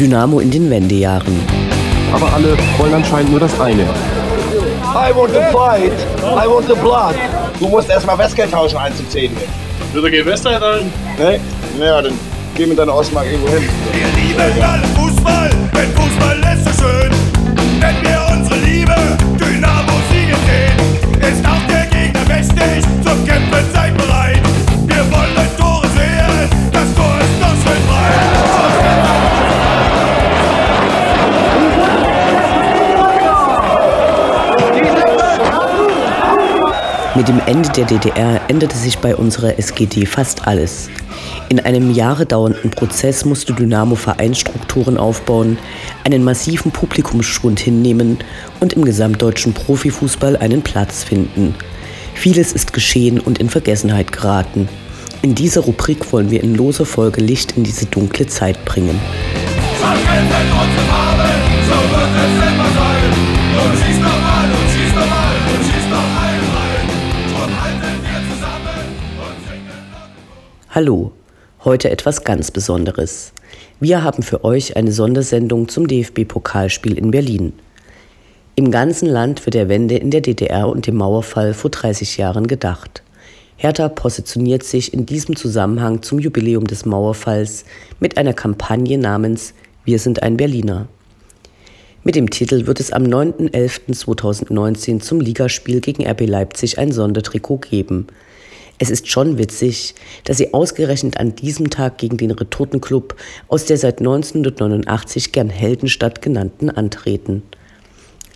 Dynamo in den Wendejahren. Aber alle wollen anscheinend nur das eine. I want to fight. I want the blood. Du musst erstmal Westgeld tauschen, 1 zu 10. Wird er Gewässer halten? Ne? Ja, dann geh mit deiner Ostmark irgendwo hin. Wir lieben alle Fußball, denn Fußball ist so schön. Mit dem Ende der DDR änderte sich bei unserer SGD fast alles. In einem Jahre dauernden Prozess musste Dynamo Vereinsstrukturen aufbauen, einen massiven Publikumsschwund hinnehmen und im gesamtdeutschen Profifußball einen Platz finden. Vieles ist geschehen und in Vergessenheit geraten. In dieser Rubrik wollen wir in loser Folge Licht in diese dunkle Zeit bringen. Hallo, heute etwas ganz Besonderes. Wir haben für euch eine Sondersendung zum DFB-Pokalspiel in Berlin. Im ganzen Land wird der Wende in der DDR und dem Mauerfall vor 30 Jahren gedacht. Hertha positioniert sich in diesem Zusammenhang zum Jubiläum des Mauerfalls mit einer Kampagne namens Wir sind ein Berliner. Mit dem Titel wird es am 9.11.2019 zum Ligaspiel gegen RB Leipzig ein Sondertrikot geben – es ist schon witzig, dass sie ausgerechnet an diesem Tag gegen den Retortenclub aus der seit 1989 gern Heldenstadt genannten antreten.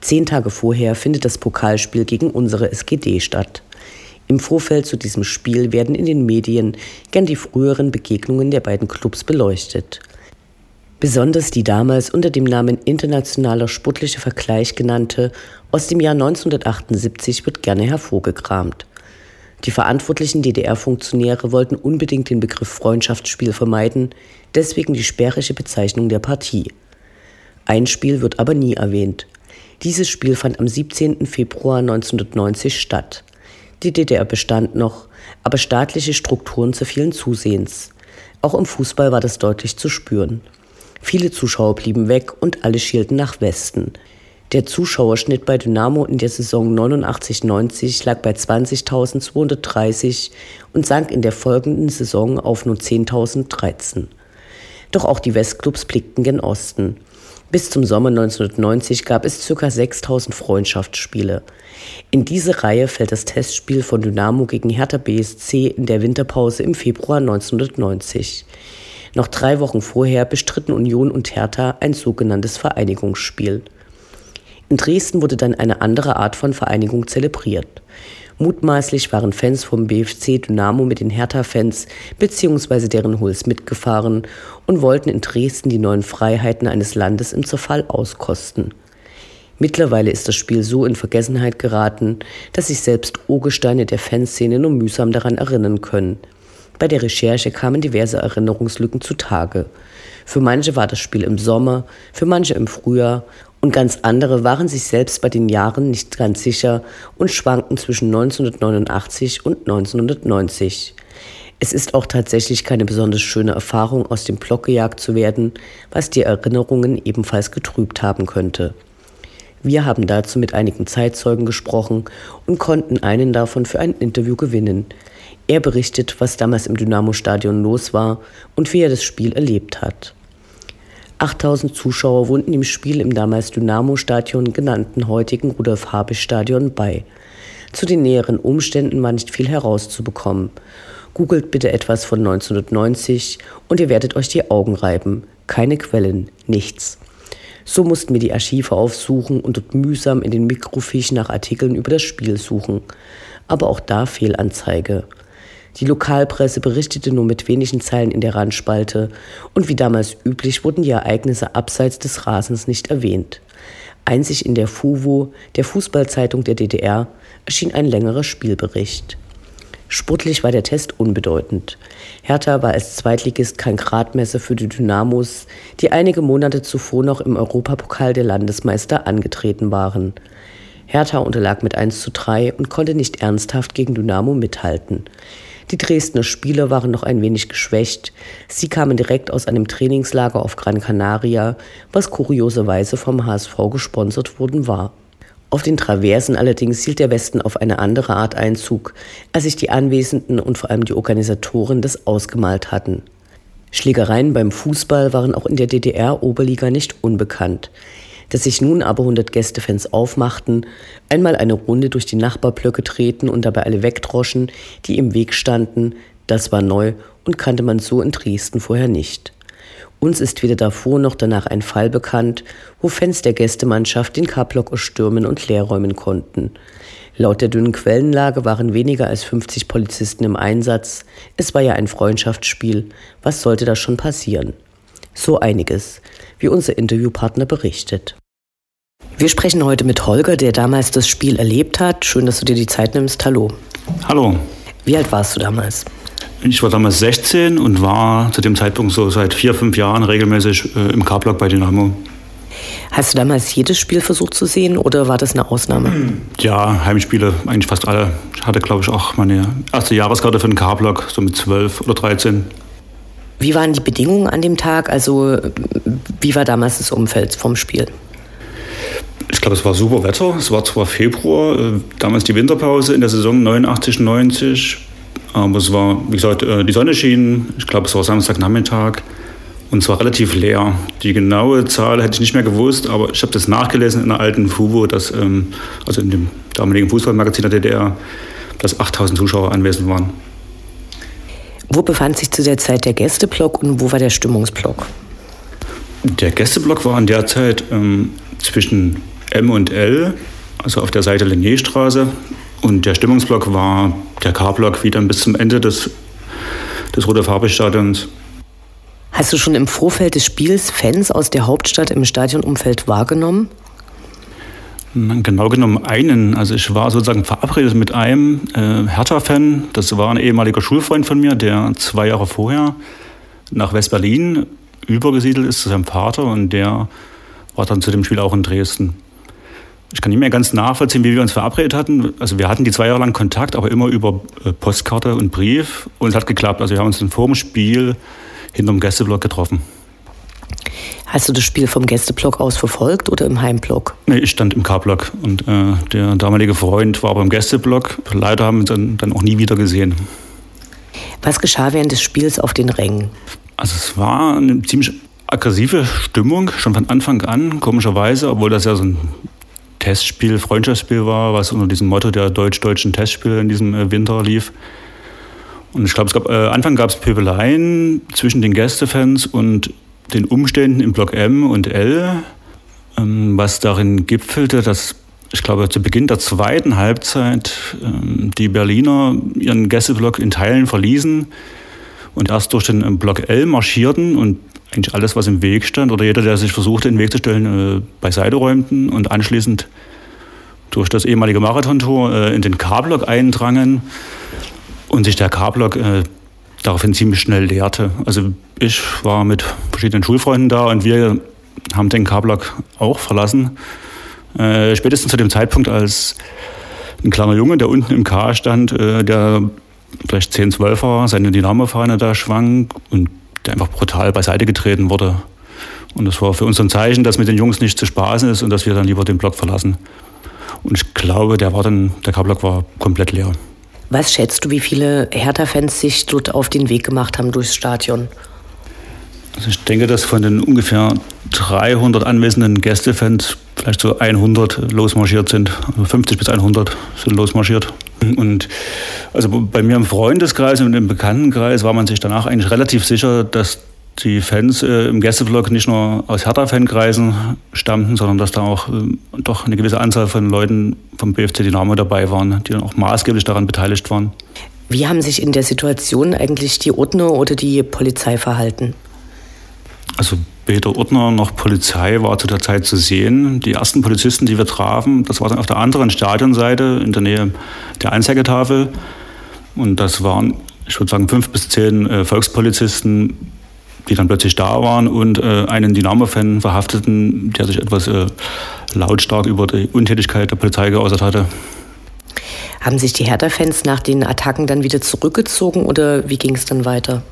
Zehn Tage vorher findet das Pokalspiel gegen unsere SGD statt. Im Vorfeld zu diesem Spiel werden in den Medien gern die früheren Begegnungen der beiden Clubs beleuchtet. Besonders die damals unter dem Namen Internationaler Sportlicher Vergleich genannte aus dem Jahr 1978 wird gerne hervorgekramt. Die verantwortlichen DDR-Funktionäre wollten unbedingt den Begriff Freundschaftsspiel vermeiden, deswegen die sperrige Bezeichnung der Partie. Ein Spiel wird aber nie erwähnt. Dieses Spiel fand am 17. Februar 1990 statt. Die DDR bestand noch, aber staatliche Strukturen zerfielen zusehends. Auch im Fußball war das deutlich zu spüren. Viele Zuschauer blieben weg und alle schielten nach Westen. Der Zuschauerschnitt bei Dynamo in der Saison 89-90 lag bei 20.230 und sank in der folgenden Saison auf nur 10.013. Doch auch die Westclubs blickten gen Osten. Bis zum Sommer 1990 gab es ca. 6.000 Freundschaftsspiele. In diese Reihe fällt das Testspiel von Dynamo gegen Hertha BSC in der Winterpause im Februar 1990. Noch drei Wochen vorher bestritten Union und Hertha ein sogenanntes Vereinigungsspiel. In Dresden wurde dann eine andere Art von Vereinigung zelebriert. Mutmaßlich waren Fans vom BFC Dynamo mit den Hertha-Fans bzw. deren Huls mitgefahren und wollten in Dresden die neuen Freiheiten eines Landes im Zerfall auskosten. Mittlerweile ist das Spiel so in Vergessenheit geraten, dass sich selbst Urgesteine der Fanszene nur mühsam daran erinnern können. Bei der Recherche kamen diverse Erinnerungslücken zutage. Für manche war das Spiel im Sommer, für manche im Frühjahr und ganz andere waren sich selbst bei den Jahren nicht ganz sicher und schwankten zwischen 1989 und 1990. Es ist auch tatsächlich keine besonders schöne Erfahrung, aus dem Block gejagt zu werden, was die Erinnerungen ebenfalls getrübt haben könnte. Wir haben dazu mit einigen Zeitzeugen gesprochen und konnten einen davon für ein Interview gewinnen. Er berichtet, was damals im Dynamo-Stadion los war und wie er das Spiel erlebt hat. 8000 Zuschauer wohnten im Spiel im damals Dynamo-Stadion genannten heutigen Rudolf-Habich-Stadion bei. Zu den näheren Umständen war nicht viel herauszubekommen. Googelt bitte etwas von 1990 und ihr werdet euch die Augen reiben. Keine Quellen, nichts. So mussten wir die Archive aufsuchen und dort mühsam in den Mikrofischen nach Artikeln über das Spiel suchen. Aber auch da Fehlanzeige. Die Lokalpresse berichtete nur mit wenigen Zeilen in der Randspalte und wie damals üblich wurden die Ereignisse abseits des Rasens nicht erwähnt. Einzig in der FUVO, der Fußballzeitung der DDR, erschien ein längerer Spielbericht. Sportlich war der Test unbedeutend. Hertha war als Zweitligist kein Gradmesser für die Dynamos, die einige Monate zuvor noch im Europapokal der Landesmeister angetreten waren. Hertha unterlag mit 1 zu 3 und konnte nicht ernsthaft gegen Dynamo mithalten. Die Dresdner Spieler waren noch ein wenig geschwächt. Sie kamen direkt aus einem Trainingslager auf Gran Canaria, was kurioserweise vom HSV gesponsert worden war. Auf den Traversen allerdings hielt der Westen auf eine andere Art Einzug, als sich die Anwesenden und vor allem die Organisatoren das ausgemalt hatten. Schlägereien beim Fußball waren auch in der DDR-Oberliga nicht unbekannt. Dass sich nun aber 100 Gästefans aufmachten, einmal eine Runde durch die Nachbarblöcke treten und dabei alle wegdroschen, die im Weg standen, das war neu und kannte man so in Dresden vorher nicht. Uns ist weder davor noch danach ein Fall bekannt, wo Fans der Gästemannschaft den K-Block stürmen und leerräumen konnten. Laut der dünnen Quellenlage waren weniger als 50 Polizisten im Einsatz. Es war ja ein Freundschaftsspiel. Was sollte da schon passieren? So einiges, wie unser Interviewpartner berichtet. Wir sprechen heute mit Holger, der damals das Spiel erlebt hat. Schön, dass du dir die Zeit nimmst. Hallo. Hallo. Wie alt warst du damals? Ich war damals 16 und war zu dem Zeitpunkt so seit vier, fünf Jahren regelmäßig äh, im K-Block bei Dynamo. Hast du damals jedes Spiel versucht zu sehen oder war das eine Ausnahme? Ja, Heimspiele, eigentlich fast alle. Ich hatte, glaube ich, auch meine erste Jahreskarte für den K-Block, so mit 12 oder 13. Wie waren die Bedingungen an dem Tag? Also, wie war damals das Umfeld vom Spiel? Ich glaube, es war super Wetter. Es war zwar Februar, äh, damals die Winterpause in der Saison 89, 90. Aber es war, wie gesagt, äh, die Sonne schien. Ich glaube, es war Samstagnachmittag. Und es war relativ leer. Die genaue Zahl hätte ich nicht mehr gewusst, aber ich habe das nachgelesen in einer alten FUBO, dass, ähm, also in dem damaligen Fußballmagazin der DDR, dass 8000 Zuschauer anwesend waren. Wo befand sich zu der Zeit der Gästeblock und wo war der Stimmungsblock? Der Gästeblock war in der Zeit ähm, zwischen M und L, also auf der Seite Linnéstraße. Und der Stimmungsblock war der K-Block wieder bis zum Ende des, des Rote-Farbe-Stadions. Hast du schon im Vorfeld des Spiels Fans aus der Hauptstadt im Stadionumfeld wahrgenommen? Genau genommen einen. Also ich war sozusagen verabredet mit einem äh, Hertha-Fan. Das war ein ehemaliger Schulfreund von mir, der zwei Jahre vorher nach West-Berlin übergesiedelt ist zu seinem Vater und der war dann zu dem Spiel auch in Dresden. Ich kann nicht mehr ganz nachvollziehen, wie wir uns verabredet hatten. Also wir hatten die zwei Jahre lang Kontakt, aber immer über äh, Postkarte und Brief und es hat geklappt. Also wir haben uns dann vor dem Spiel hinterm Gästeblock getroffen. Hast du das Spiel vom Gästeblock aus verfolgt oder im Heimblock? Nee, ich stand im K-Block und äh, der damalige Freund war beim Gästeblock. Leider haben wir uns dann, dann auch nie wieder gesehen. Was geschah während des Spiels auf den Rängen? Also es war eine ziemlich aggressive Stimmung, schon von Anfang an, komischerweise, obwohl das ja so ein Testspiel, Freundschaftsspiel war, was unter diesem Motto der deutsch-deutschen Testspiele in diesem äh, Winter lief. Und ich glaube, es gab, äh, Anfang gab es Pöbeleien zwischen den Gästefans und den Umständen im Block M und L, ähm, was darin gipfelte, dass ich glaube, zu Beginn der zweiten Halbzeit ähm, die Berliner ihren Gästeblock in Teilen verließen und erst durch den Block L marschierten und eigentlich alles, was im Weg stand oder jeder, der sich versuchte, in den Weg zu stellen, äh, beiseite räumten und anschließend durch das ehemalige Marathontor äh, in den K-Block eindrangen und sich der K-Block äh, daraufhin ziemlich schnell leerte. Also ich war mit verschiedenen Schulfreunden da und wir haben den K-Block auch verlassen. Äh, spätestens zu dem Zeitpunkt, als ein kleiner Junge, der unten im K stand, äh, der vielleicht 10, 12 war, seine Dynamo-Fahne da schwang und einfach brutal beiseite getreten wurde. Und das war für uns ein Zeichen, dass mit den Jungs nicht zu spaßen ist und dass wir dann lieber den Block verlassen. Und ich glaube, der war dann, der K-Block war komplett leer. Was schätzt du, wie viele Hertha-Fans sich dort auf den Weg gemacht haben durchs Stadion? Also ich denke, dass von den ungefähr 300 anwesenden Gästefans vielleicht so 100 losmarschiert sind. Also 50 bis 100 sind losmarschiert. Und also bei mir im Freundeskreis und im Bekanntenkreis war man sich danach eigentlich relativ sicher, dass die Fans äh, im Gästeblock nicht nur aus Hertha-Fankreisen stammten, sondern dass da auch äh, doch eine gewisse Anzahl von Leuten vom BFC Dynamo dabei waren, die dann auch maßgeblich daran beteiligt waren. Wie haben sich in der Situation eigentlich die Ordner oder die Polizei verhalten? Also weder Ordner noch Polizei war zu der Zeit zu sehen. Die ersten Polizisten, die wir trafen, das war dann auf der anderen Stadionseite in der Nähe der Anzeigetafel. Und das waren, ich würde sagen, fünf bis zehn äh, Volkspolizisten, die dann plötzlich da waren und äh, einen Dynamo-Fan verhafteten, der sich etwas äh, lautstark über die Untätigkeit der Polizei geäußert hatte. Haben sich die Hertha-Fans nach den Attacken dann wieder zurückgezogen oder wie ging es dann weiter?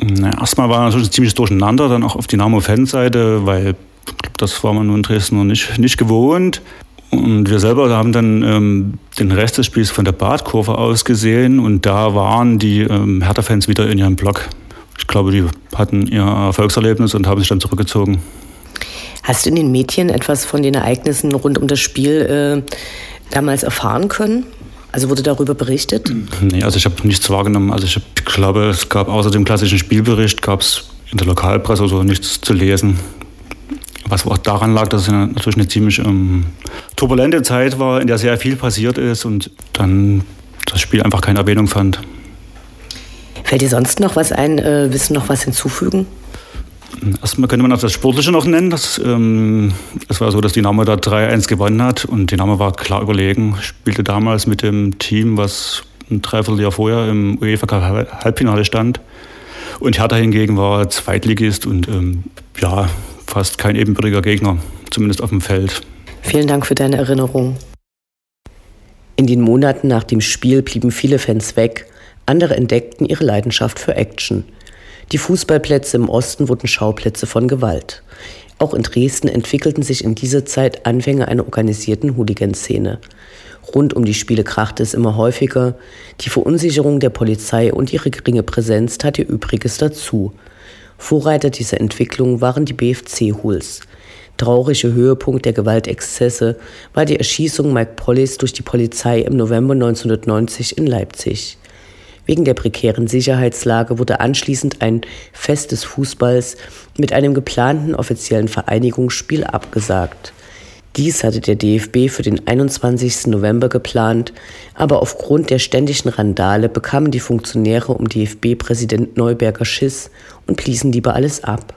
Erstmal war natürlich ziemlich durcheinander, dann auch auf Dynamo-Fanseite, weil das war man nur in Dresden noch nicht, nicht gewohnt. Und wir selber haben dann ähm, den Rest des Spiels von der Badkurve aus gesehen und da waren die ähm, Hertha-Fans wieder in ihrem Block. Ich glaube, die hatten ihr Erfolgserlebnis und haben sich dann zurückgezogen. Hast du in den Medien etwas von den Ereignissen rund um das Spiel äh, damals erfahren können? Also wurde darüber berichtet? Nee, also ich habe nichts wahrgenommen. Also ich glaube, es gab außer dem klassischen Spielbericht, gab es in der Lokalpresse so nichts zu lesen. Was auch daran lag, dass es natürlich eine ziemlich ähm, turbulente Zeit war, in der sehr viel passiert ist und dann das Spiel einfach keine Erwähnung fand. Fällt dir sonst noch was ein? Äh, willst du noch was hinzufügen? Erstmal könnte man auch das Sportliche noch nennen. Das, ähm, es war so, dass Dynamo da 3-1 gewonnen hat und Dynamo war klar überlegen. Spielte damals mit dem Team, was ein Dreivierteljahr vorher im UEFA Cup Halbfinale stand. Und Hertha hingegen war Zweitligist und ähm, ja, fast kein ebenbürtiger Gegner, zumindest auf dem Feld. Vielen Dank für deine Erinnerung. In den Monaten nach dem Spiel blieben viele Fans weg, andere entdeckten ihre Leidenschaft für Action. Die Fußballplätze im Osten wurden Schauplätze von Gewalt. Auch in Dresden entwickelten sich in dieser Zeit Anfänge einer organisierten Hooligan-Szene. Rund um die Spiele krachte es immer häufiger. Die Verunsicherung der Polizei und ihre geringe Präsenz tat ihr Übriges dazu. Vorreiter dieser Entwicklung waren die BFC-Hools. Trauriger Höhepunkt der Gewaltexzesse war die Erschießung Mike Pollis durch die Polizei im November 1990 in Leipzig. Wegen der prekären Sicherheitslage wurde anschließend ein Fest des Fußballs mit einem geplanten offiziellen Vereinigungsspiel abgesagt. Dies hatte der DFB für den 21. November geplant, aber aufgrund der ständigen Randale bekamen die Funktionäre um DFB-Präsident Neuberger Schiss und bliesen lieber alles ab.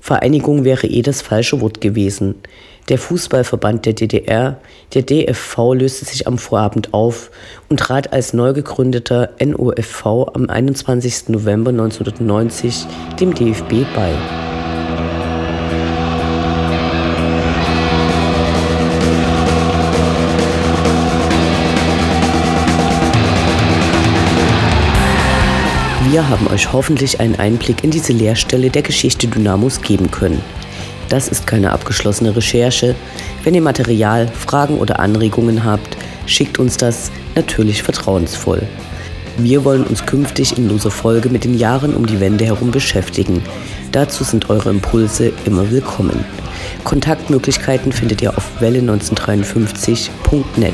Vereinigung wäre eh das falsche Wort gewesen. Der Fußballverband der DDR, der DFV, löste sich am Vorabend auf und trat als neu gegründeter NOFV am 21. November 1990 dem DFB bei. Wir haben euch hoffentlich einen Einblick in diese Leerstelle der Geschichte Dynamos geben können. Das ist keine abgeschlossene Recherche. Wenn ihr Material, Fragen oder Anregungen habt, schickt uns das natürlich vertrauensvoll. Wir wollen uns künftig in loser Folge mit den Jahren um die Wende herum beschäftigen. Dazu sind eure Impulse immer willkommen. Kontaktmöglichkeiten findet ihr auf welle1953.net.